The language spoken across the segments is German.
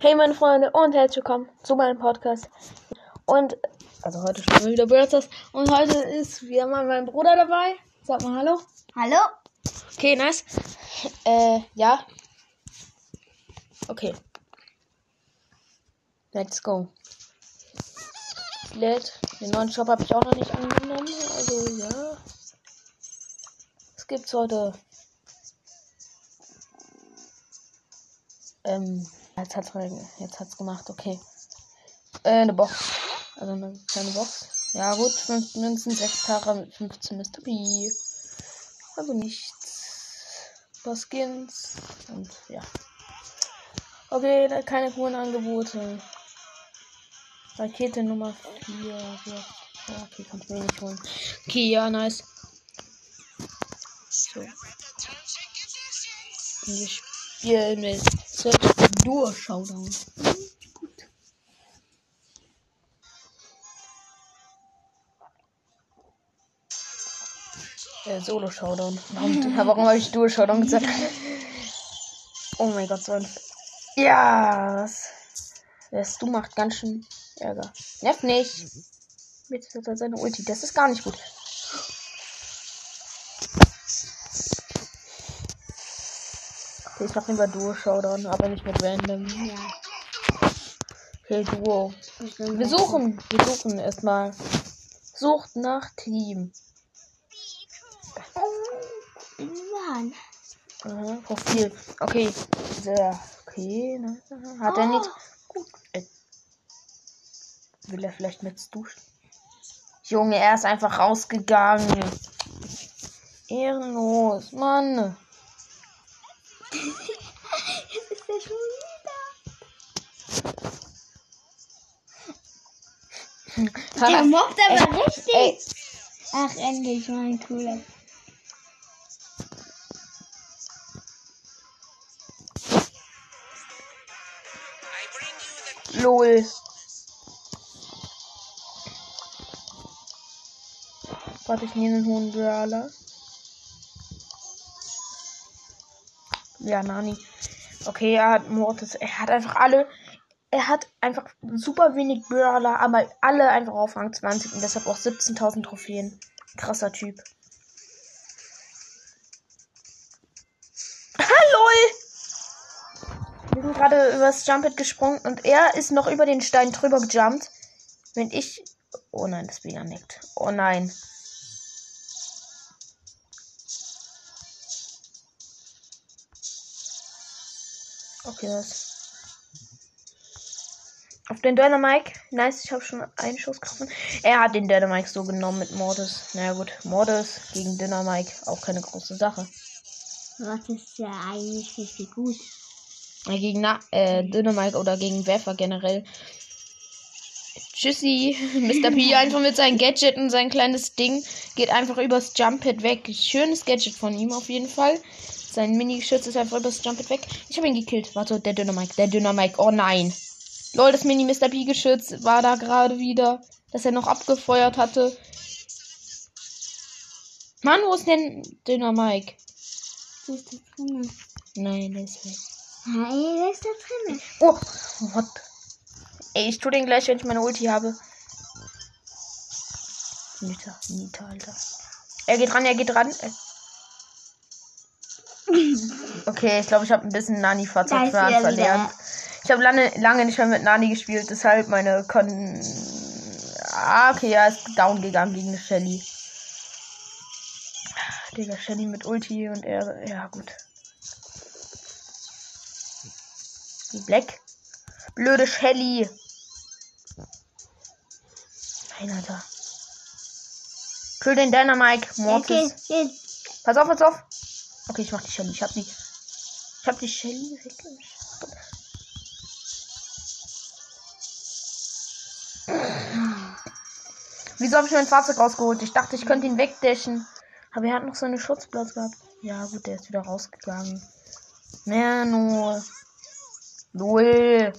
Hey meine Freunde und herzlich willkommen zu meinem Podcast. Und also heute spielen wir wieder Brothers und heute ist wieder mal mein Bruder dabei. Sag mal hallo. Hallo? Okay, nice. Äh, ja. Okay. Let's go. Lädt. Den neuen Shop habe ich auch noch nicht angenommen. Also ja. Was gibt's heute? Ähm, jetzt hat's, jetzt hat's gemacht, okay. Äh, eine Box. Also eine kleine Box. Ja gut, 5 Münzen, 6 Tara mit 15 Mr. B. Also nichts. Ein paar Skins. Und ja. Okay, da keine coolen Angebote. Rakete Nummer 4. Ja, okay, kannst du mir nicht holen. Okay, ja, nice. So. Und wir spielen mit Dur Showdown. Äh, Solo Showdown. Warum, warum habe ich Duo Showdown gesagt? Oh mein Gott, so ein. Ja, was? Das du macht ganz schön Ärger. Nerv nicht. Jetzt hat er seine Ulti. Das ist gar nicht gut. Okay, ich mach lieber Duo Showdown, aber nicht mit Random. Ja. Okay, Duo. Wir suchen, wir suchen erstmal. Sucht nach Team. Mann. Aha, Profil. Okay. Sehr. Okay. Ne? Hat er nicht. Gut. Äh, will er vielleicht mit duschen? Junge, er ist einfach rausgegangen. Ehrenlos, Mann. Der mobbt aber Ey, richtig. ey. Ach, endlich mal ein cooler. Lol. Warte, ich nehme einen hohen Brawler. Ja, Nani. Okay, er hat Mortis. Er hat einfach alle. Er hat einfach super wenig Brawler, aber alle einfach auf Rang 20 und deshalb auch 17.000 Trophäen. Krasser Typ. Lol! Wir sind gerade übers Jumpet gesprungen und er ist noch über den Stein drüber gejumpt. Wenn ich. Oh nein, das ja nickt. Oh nein. Okay, das. Auf den Dynamike. Nice, ich habe schon einen Schuss getroffen. Er hat den Dynamike so genommen mit Mortis. Na naja, gut, Mortis gegen Dynamike. Auch keine große Sache. Das ist ja eigentlich richtig gut. Gegen Na äh, Dynamike oder gegen Werfer generell. Tschüssi. Mr. P einfach mit seinem Gadget und sein kleines Ding geht einfach übers Jump-Pad weg. Schönes Gadget von ihm auf jeden Fall. Sein Mini-Geschütz ist einfach übers Jump-Pad weg. Ich habe ihn gekillt. Warte, der Dynamike. Der Dynamike. Oh nein. Lol, das Mini-Mr. P-Geschütz war da gerade wieder. Dass er noch abgefeuert hatte. Mann, wo ist denn Dynamike? Was ist da drin? Nein, der ist weg. Hey, was ist da drin? Oh, what? Ey, ich tu den gleich, wenn ich meine Ulti habe. Nita, Nita, Alter. Er geht ran, er geht ran. Okay, ich glaube, ich habe ein bisschen Nani-Fahrzeug er verlernt. Ich habe lange, lange nicht mehr mit Nani gespielt, deshalb meine Kon. Ah, okay, er ist down gegangen gegen eine Shelly. Digga, Shelly mit Ulti und er. Ja, gut. Die Black. Blöde Shelly. Nein, Alter. Kill den Dynamike. Okay, Mortis. okay. Pass auf, pass auf. Okay, ich mach die Shelly. Ich hab die. Ich hab die Shelly weggeschaut. Wieso habe ich mein Fahrzeug rausgeholt? Ich dachte, ich könnte ihn wegdashen. Aber er hat noch seine Schutzplatz gehabt. Ja, gut, der ist wieder rausgegangen. Merno. Lol.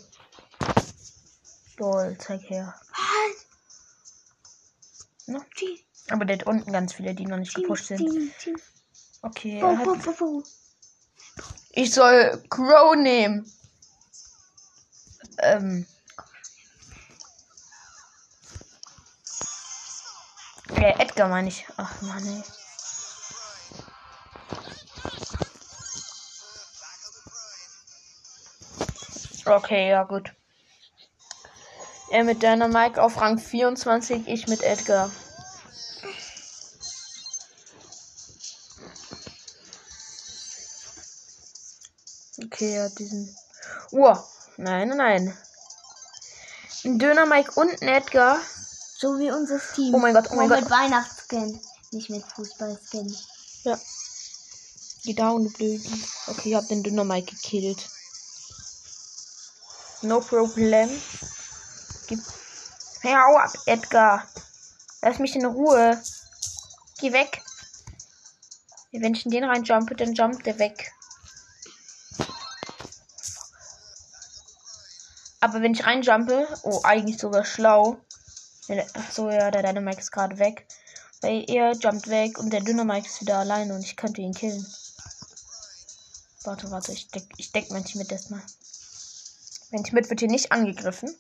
Lol, zeig her. Was? Ne? Aber der hat unten ganz viele, die noch nicht gepusht sind. Okay, Bo, bo, hat, bo, bo. ich soll Crow nehmen. Ähm. Äh, Edgar meine ich. Ach Mann, ey. Okay, ja gut. Er mit deiner Mike auf Rang 24, ich mit Edgar. Okay, ja, diesen. Oh, nein, nein, nein. Ein Döner Mike und Edgar. So wie unser Team. Oh mein Gott, oh mein Gott. mit Weihnachtsskin. Nicht mit Fußballskin. Ja. Geh down, du Blöden. Okay, ich hab den Döner Mike gekillt. No problem. Gib. Hey, hau ab, Edgar. Lass mich in Ruhe. Geh weg. Wenn ich in den reinjumpe, dann jumpt der weg. Aber wenn ich reinjumpe, oh, eigentlich sogar schlau. So, ja, der Dynamite ist gerade weg. Weil er jumpt weg und der Dynamite ist wieder alleine und ich könnte ihn killen. Warte, warte, ich deck, ich deck mein Team mit erstmal. Mein Team wird hier nicht angegriffen.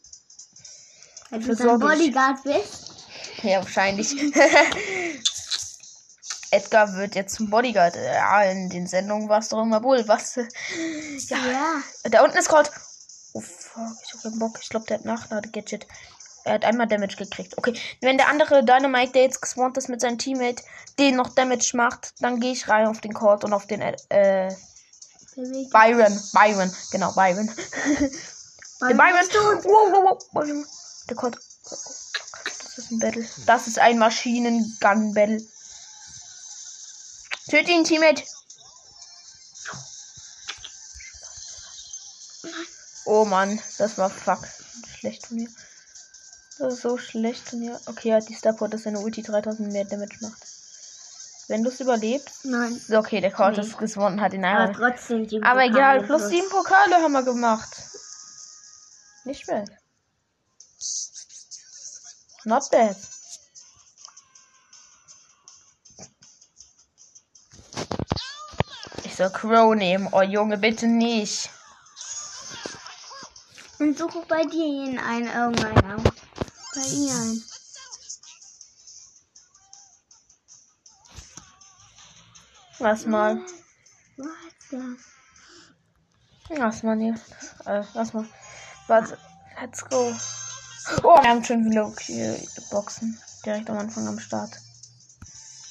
Wenn du ich- Bodyguard bist. Ja, wahrscheinlich. Edgar wird jetzt zum Bodyguard. Ja, in den Sendungen war es doch immer wohl. Was? Ja. Ja. Da unten ist Colt. Oh fuck, ich hab keinen Bock. Ich glaube, der hat Nachlade-Gadget. Er hat einmal Damage gekriegt. Okay, wenn der andere Dynamite, der jetzt gespawnt ist mit seinem Teammate, den noch Damage macht, dann gehe ich rein auf den Court und auf den äh. Byron. Byron, genau, Byron. Der Byron. Wow, wow, wow. Byron. Der Court. Das ist ein Battle. Das ist ein Maschinengun-Battle. Töte ihn, Teammate. Oh Mann, das war fuck. Schlecht von mir. Das ist so schlecht von mir. Okay, hat die Starport, dass seine Ulti 3000 mehr Damage macht. Wenn du es überlebst. Nein. Ist okay, der Court Nee. ist gewonnen, hat ihn Aber einmal. trotzdem die Aber Pokale egal, plus plus. sieben Pokale haben wir gemacht. Nicht bad. Not bad. Ich soll Crow nehmen. Oh Junge, bitte nicht. Und suche bei dir ihn ein, irgendeiner. Ihr ein. Lass mal. Warte. Lass mal hier. Äh, lass mal. Warte. Let's go. Oh, wir haben schon wieder Boxen. Direkt am Anfang am Start.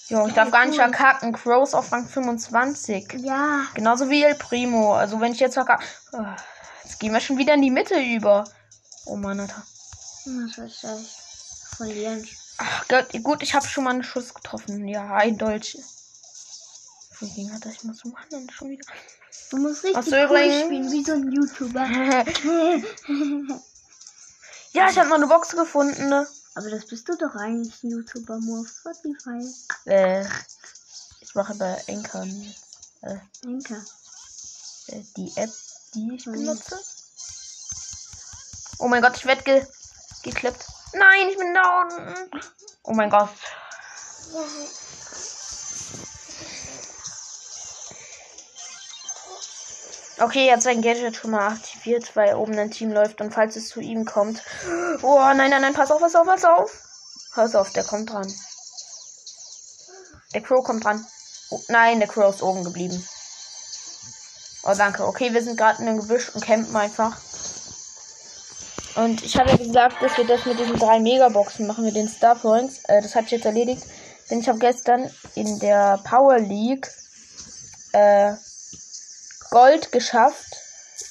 Jo, ich darf gar nicht verkacken. Crows auf Rang 25. Ja. Genauso wie El Primo. Also wenn ich jetzt verkacke. Oh, jetzt gehen wir schon wieder in die Mitte über. Oh Mann, Alter. Verlieren. Ach Gott, gut, ich habe schon mal einen Schuss getroffen. Ja, ein Dolch. Von wegen hat ich muss so machen schon wieder. Du musst richtig du cool spielen, wie so ein YouTuber. ja, ich habe noch eine Box gefunden. Ne? Aber das bist du doch eigentlich, ein YouTuber, nur auf Spotify. Äh, ich mache bei Anchor äh, Denke. äh, die App, die ich benutze. Oh mein Gott, ich werde ge geklippt. Nein, ich bin down. Oh mein Gott. Okay, er hat sein Gadget schon mal aktiviert, weil oben ein Team läuft und falls es zu ihm kommt. Oh nein, nein, nein, pass auf, pass auf, pass auf. Pass auf, der kommt dran. Der Crow kommt dran. Oh, nein, der Crow ist oben geblieben. Oh, danke. Okay, wir sind gerade in einem Gebüsch und campen einfach. Und ich habe ja gesagt, dass wir das mit diesen drei Megaboxen machen, mit den Star Points. Äh, das hat sich jetzt erledigt. Denn ich habe gestern in der Power League äh, Gold geschafft.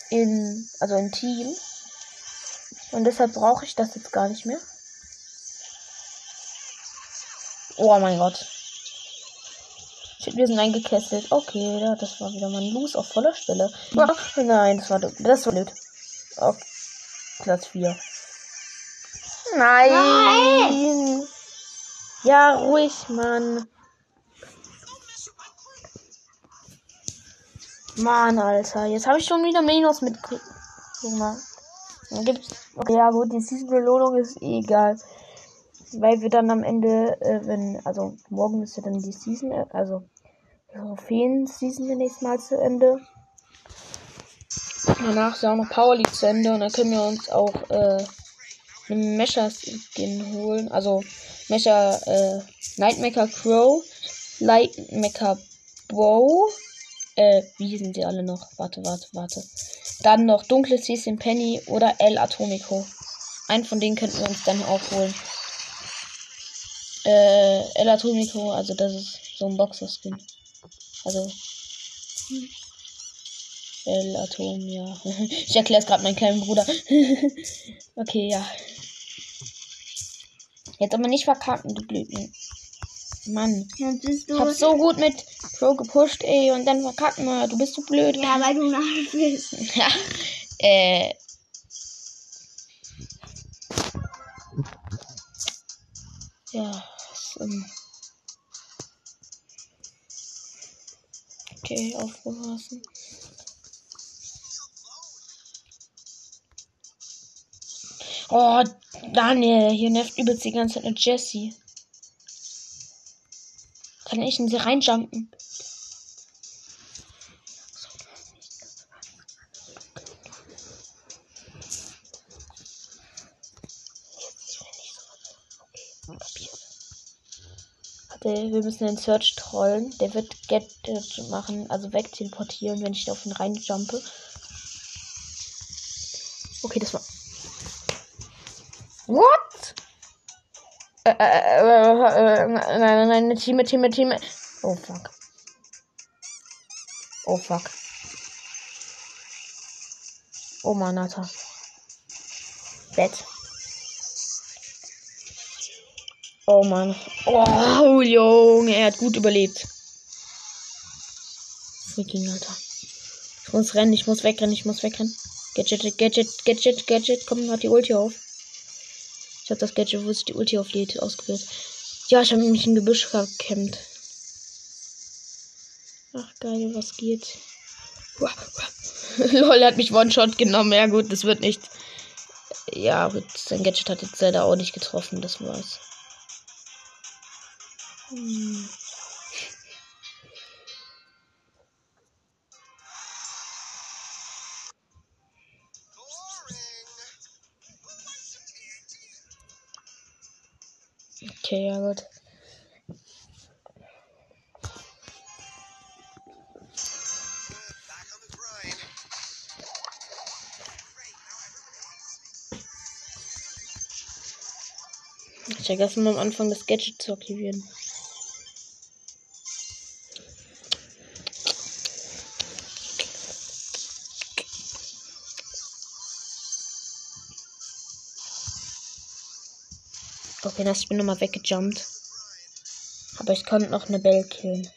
In, also im Team. Und deshalb brauche ich das jetzt gar nicht mehr. Oh mein Gott. Wir sind eingekesselt. Okay, das war wieder mein Loose auf voller Stelle. Nein, das war das war blöd. Auf Platz 4. Nein! Ja, ruhig, Mann. Mann, Alter. Jetzt habe ich schon wieder Minus mit. Dann gibt's. Okay, ja gut, die Season-Belohnung ist eh egal. Weil wir dann am Ende, äh, wenn, also morgen ist ja dann die Season, äh, also die Trophäen-Season demnächst mal zu Ende. Danach ist ja auch noch Power League zu Ende und dann können wir uns auch äh, einen Mecha-Skin holen. Also Mecha äh, Nightmaker Crow, Lightmaker Bow. Äh, wie sind die alle noch? Warte, warte, warte. Dann noch Dunkle Cecil Penny oder El Atomico. Einen von denen könnten wir uns dann auch holen. Äh, El Atomico, also das ist so ein Boxer-Skin. Also. El Atom, ja. ich erkläre es gerade meinem kleinen Bruder. okay, ja. Jetzt aber nicht verkacken, du Blödchen. Mann. Du. Ich hab so gut mit Pro gepusht, ey, und dann verkacken wir. Du bist so blöd. ja, weil du nach bist. Ja. Äh. Ja. das, ähm. Okay, aufpassen. Oh, Daniel, hier nervt übelst die ganze Zeit eine Jessie. Kann ich in sie reinjumpen? Wir müssen den Search trollen. Der wird Get machen, also wegteleportieren, wenn ich auf ihn reinjumpe. Okay, das war. What? Äh, äh, äh, äh, nein, nein, nein, Team, Team, Team. Oh fuck. Oh fuck. Oh Mann, Alter. Bett. Oh Mann. Oh, Junge, er hat gut überlebt. Freaking, Alter. Ich muss rennen, ich muss wegrennen, ich muss wegrennen. Gadget, Gadget, Gadget, Gadget. Komm, hat die Ulti auf. Ich habe das Gadget, wo sich die Ulti auflädt, ausgewählt. Ja, ich habe mich im Gebüsch gekämmt. Ach, geil, was geht? Lol, hat mich One-Shot genommen. Ja, gut, das wird nicht. Ja, gut, sein Gadget hat jetzt leider auch nicht getroffen, das war's. Hm. Okay, ja gut. Ich vergesse mal am Anfang das Gadget zu aktivieren. Okay, das ich bin nochmal weggejumpt. Aber ich konnte noch eine Bell killen.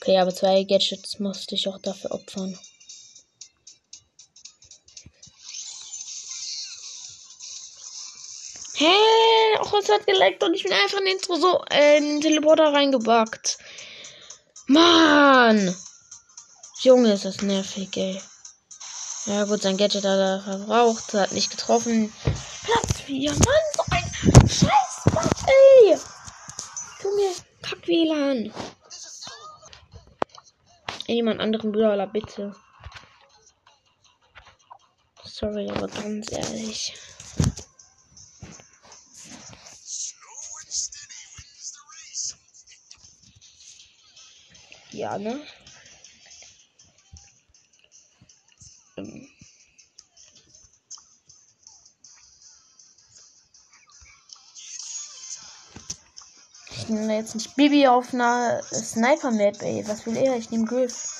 Okay, aber zwei Gadgets musste ich auch dafür opfern. Hä? Auch es hat geleckt und ich bin einfach in den, so, äh, in den Teleporter reingebackt. Mann! Junge, ist das nervig, ey. Ja gut, sein Gadget hat er verbraucht, hat nicht getroffen. Platz 4, Mann, so Scheiß ey! Junge, kack WLAN. Jemand anderen Brawler, bitte. Sorry, aber ganz ehrlich. Ja, ne? Ich nehme jetzt nicht Bibi auf einer Sniper-Map, ey. Was will er? Ich nehme Griff.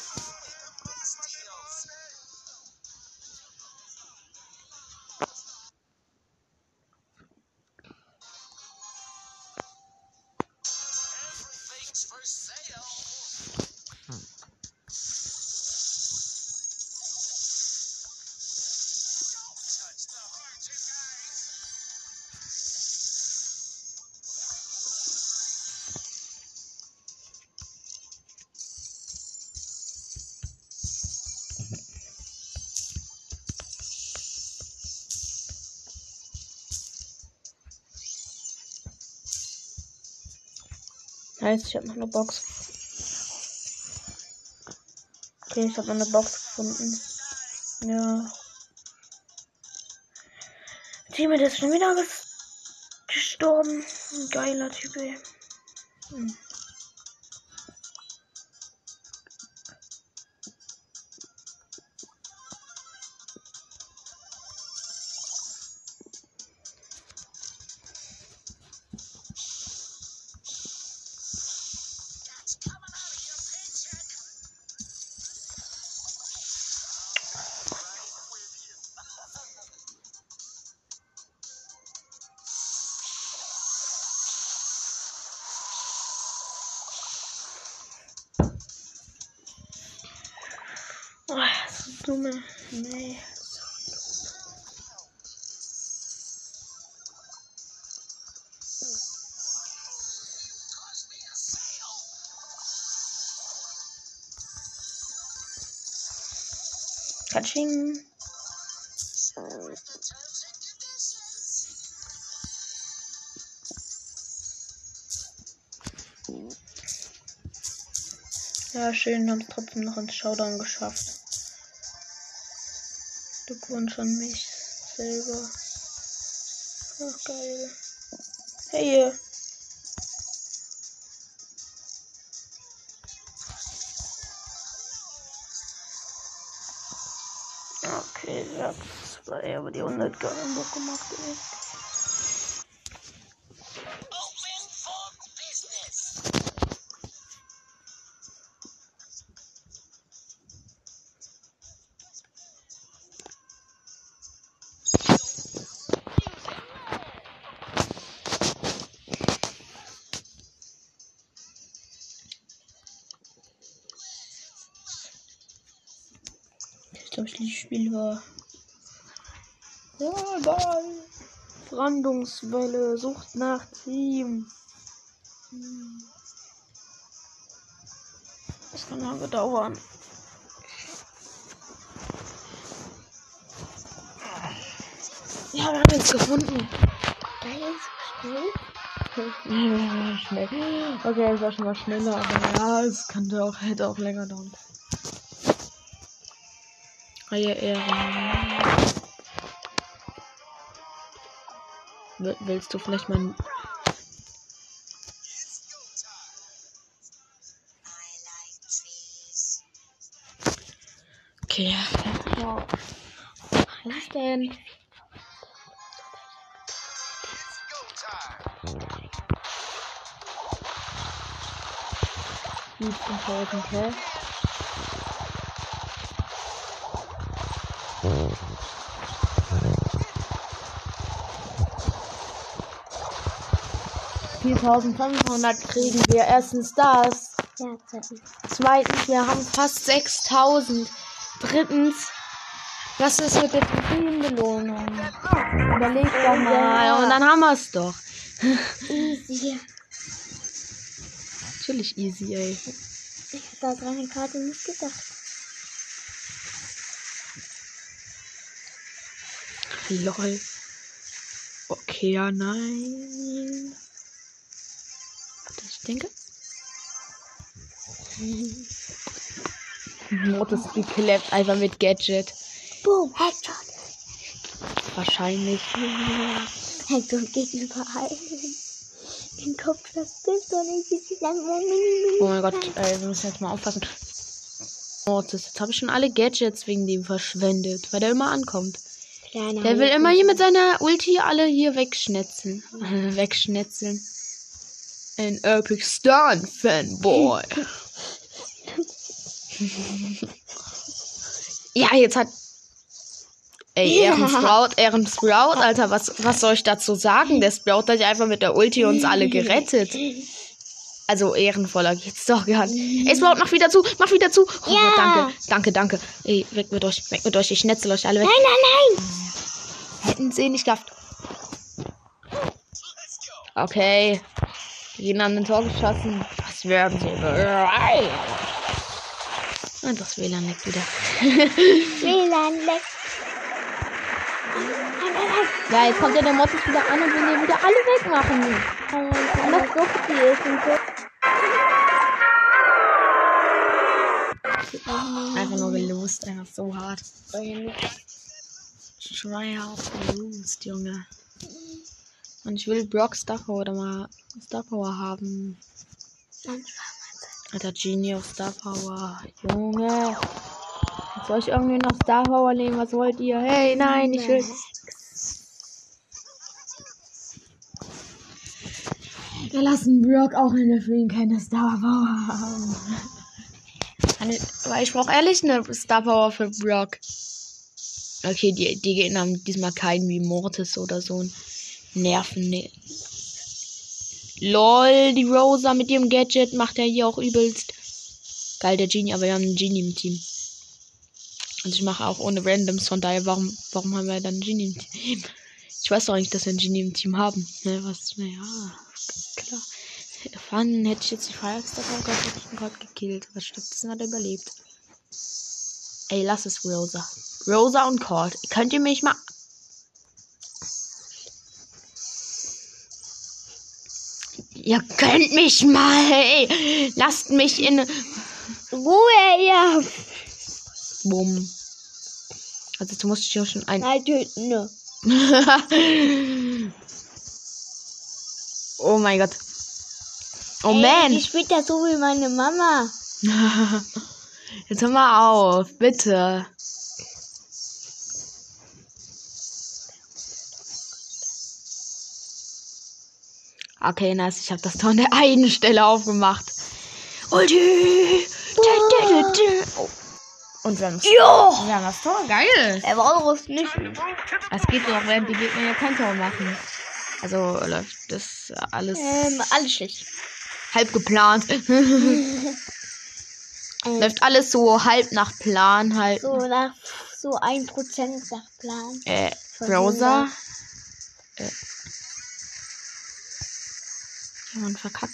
Heißt, ich habe noch eine Box. Okay, ich habe noch eine Box gefunden. Ja. Teammate ist schon wieder ges gestorben. Ein geiler Typ, ey. Hm. Dumme. Nee. Katsching. Ja, schön, haben es trotzdem noch ins Showdown geschafft. Glückwunsch an mich selber. Ach, geil. Hey. Okay, das war eher aber die 100 geilen Bock gemacht, ey. Glaube, das Spiel war. Ja, geil. Brandungswelle, Sucht nach Team. Hm. Das kann lange dauern. Ja, wir haben jetzt gefunden. Geil, so Schnell. Okay, es war schon mal schneller, aber ja, es könnte auch, hätte auch länger dauern. Reihe Ehren. Will- Willst du vielleicht mal. Okay, ja. Was denn? 15.000, hä? Viertausendfünfhundert kriegen wir. Erstens das. Ja. Zweitens, wir haben fast 6000. Drittens, was ist mit der Trophäenbelohnung? Überleg doch mal. Und dann haben wir es doch. Easy. Natürlich easy, ey. Ich hab da dran gerade nicht gedacht. Lol. Okay, ja, nein. Denke. Mortis geklappt, einfach mit Gadget. Boom, Headshot. Wahrscheinlich. Headshot geht überall. Den Kopf, das bist du nicht. Oh mein Gott, ey, wir müssen jetzt mal aufpassen. Mortis, jetzt habe ich schon alle Gadgets wegen dem verschwendet, weil der immer ankommt. Kleiner Der will immer hier mit seiner Ulti alle hier wegschnetzeln. wegschnetzeln. Ein Epic Stun Fanboy. ja, jetzt hat. Ey, Ja. Ehrensprout, Ehrensprout, Alter, was, was soll ich dazu sagen? Der Sprout hat ja einfach mit der Ulti uns alle gerettet. Also ehrenvoller geht's doch gar nicht. Ey, Sprout, mach wieder zu, mach wieder zu. Oh, Ja. danke, danke, danke. Ey, weg mit euch, weg mit euch, ich schnetzel euch alle weg. Nein, nein, nein. Hätten sie nicht go. Okay. Die gehen an den Tor geschossen. Was werden sie? Und das WLAN leckt wieder. WLAN leckt. Ja, jetzt kommt ja der Mortis wieder an und will den wieder alle wegmachen. Das so viel ist und so. Einfach nur gelost, einfach so hart. Try hard gelost, Junge. Und ich will Brock Star Power oder mal Star Power haben. Alter, Genie auf Star Power. Junge. Jetzt soll ich irgendwie noch Star Power nehmen? Was wollt ihr? Hey, nein, ich will. Wir lassen Brock auch in der Film keine Star Power haben. Weil ich brauche ehrlich eine Star Power für Brock. Okay, die, die Gegner haben diesmal keinen wie Mortis oder so Nerven. Ne. LOL, die Rosa mit ihrem Gadget macht ja hier auch übelst. Geil, der Genie, aber wir haben einen Genie im Team. Und ich mache auch ohne Randoms, von daher, warum, warum haben wir dann einen Genie im Team? Ich weiß doch nicht, dass wir einen Genie im Team haben. Ne, was, naja, klar. Erfahren hätte ich jetzt die Firestar gehabt, hätte ich ihn gerade gekillt. Was stattdessen hat er überlebt. Ey, lass es, Rosa. Rosa und Cord. Könnt ihr mich mal. Ihr könnt mich mal. Ey. Lasst mich in. Ruhe, ja. Bumm. Also, du musst dich ja schon ein. Nein, töten. ne. oh mein Gott. Oh Ey, man. Die spielt ja so wie meine Mama. Jetzt hör mal auf, bitte. Okay, nice. Ich habe das Tor an der einen Stelle aufgemacht. Ulti! Oh. Und wir haben, Jo! wir haben das Tor. Geil. Er war es nicht. Es geht doch, während die Gegner ja kein Tor machen. Also läuft das alles Ähm, alles schlecht. halb geplant. läuft alles so halb nach Plan halt. So nach so ein Prozent nach Plan. Äh, Browser. Äh. Man verkackt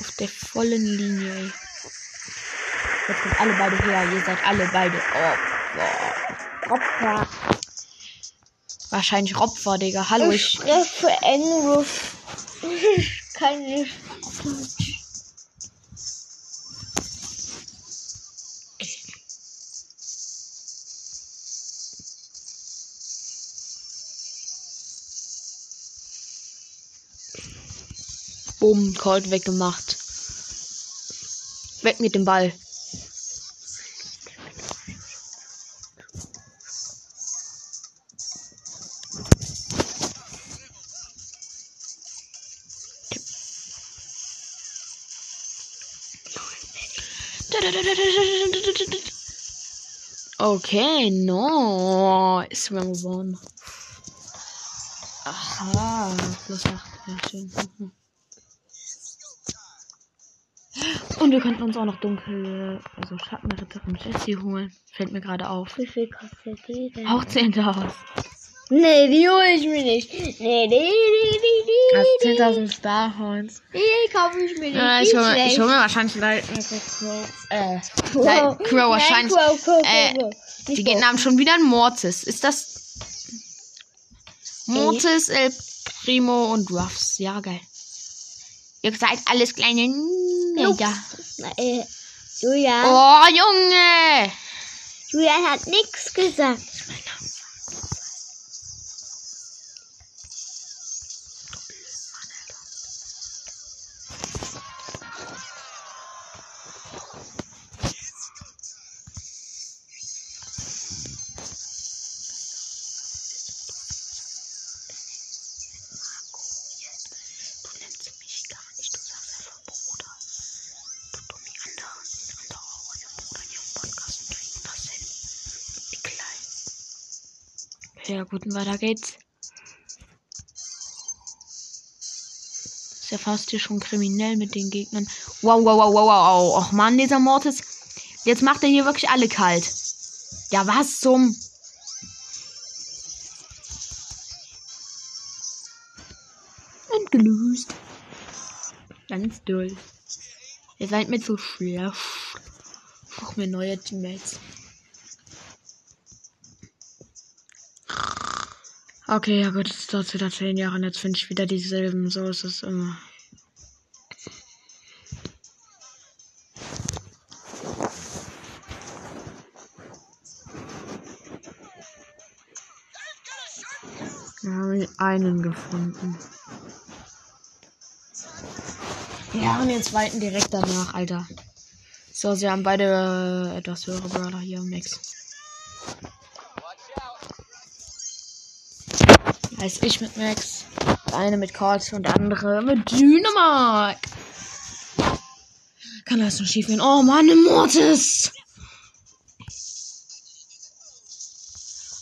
auf der vollen Linie, ey. Jetzt kommt alle beide her. Ihr seid alle beide Opfer. Opfer. Wahrscheinlich Opfer, Digga. Hallo, Ich ich. Englisch. Ich kann nicht Bumm, Colt weggemacht. Weg mit dem Ball. Okay. Wir haben gewonnen. Aha, plus 8. Ja, schön. Und wir könnten uns auch noch dunkle, also Schattenritterin Jessie holen. Fällt mir gerade auf. Wie viel kostet die denn? Auch 10.000. Nee, die hole ich mir nicht. Nee, die, die, die, die, Also die, 10.000 Starpoints. die kaufe ich mir nicht. Die ich hole ich hol mir wahrscheinlich Lightning Crow. Äh. Light- Crow wahrscheinlich. Crow, Crow, Crow, Äh. Die Gegner haben schon wieder einen Mortis. Ist das. Mortis, El Primo und Ruffs. Ja, geil. Ihr seid alles kleine. Ja. Na, äh, Julian, Oh, Junge! Julian hat nichts gesagt. Du nennst mich gar nicht, du sagst einfach Bruder. Du dummi andere, andere auch euer Bruder hier im Podcast und kriegen das hin. Wie klein. Ja gut, weiter geht's. Ist ja fast hier schon kriminell mit den Gegnern. Wow, wow, wow, wow, wow. Och man, dieser Mortis. Jetzt macht er hier wirklich alle kalt. Ja, was zum... Und gelöst. Ganz doll. Ihr seid mir zu schwer. Such mir neue Teammates. Okay, ja gut, es dauert es wieder 10 Jahre und jetzt finde ich wieder dieselben. So ist es immer. Wir haben einen gefunden. Ja, und den zweiten direkt danach, Alter. So, sie haben beide äh, etwas höhere Brawler hier im Mix. Heißt ich mit Max. Eine mit Cards und der andere mit Dynamite. Kann das noch schief gehen? Oh Mann, Mortis!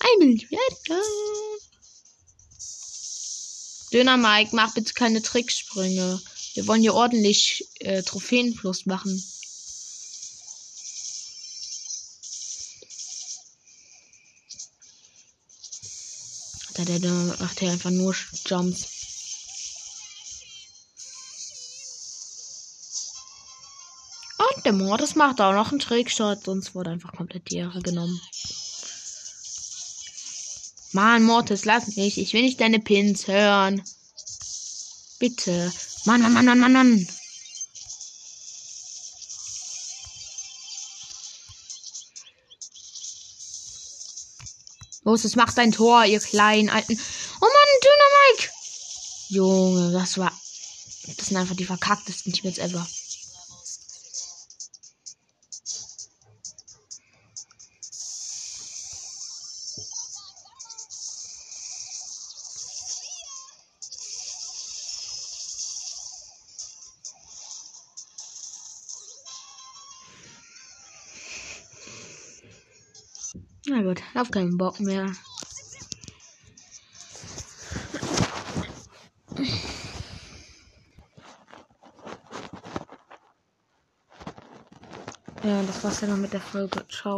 I will better. Dynamite, mach bitte keine Tricksprünge. Wir wollen hier ordentlich äh, Trophäenfluss machen. Der, der macht hier einfach nur Jumps. Und der Mortis macht auch noch einen Trickshot, sonst wurde einfach komplett die Ehre genommen. Mann, Mortis, lass mich. Ich will nicht deine Pins hören. Bitte. Mann, Mann, Mann, Mann, Mann, Mann. Los, es macht ein Tor, ihr kleinen alten. Oh Mann, Dynamite! Junge, das war. Das sind einfach die verkacktesten Teammates ever. Hab keinen Bock mehr. Ja, das war's dann noch mit der Folge. Ciao.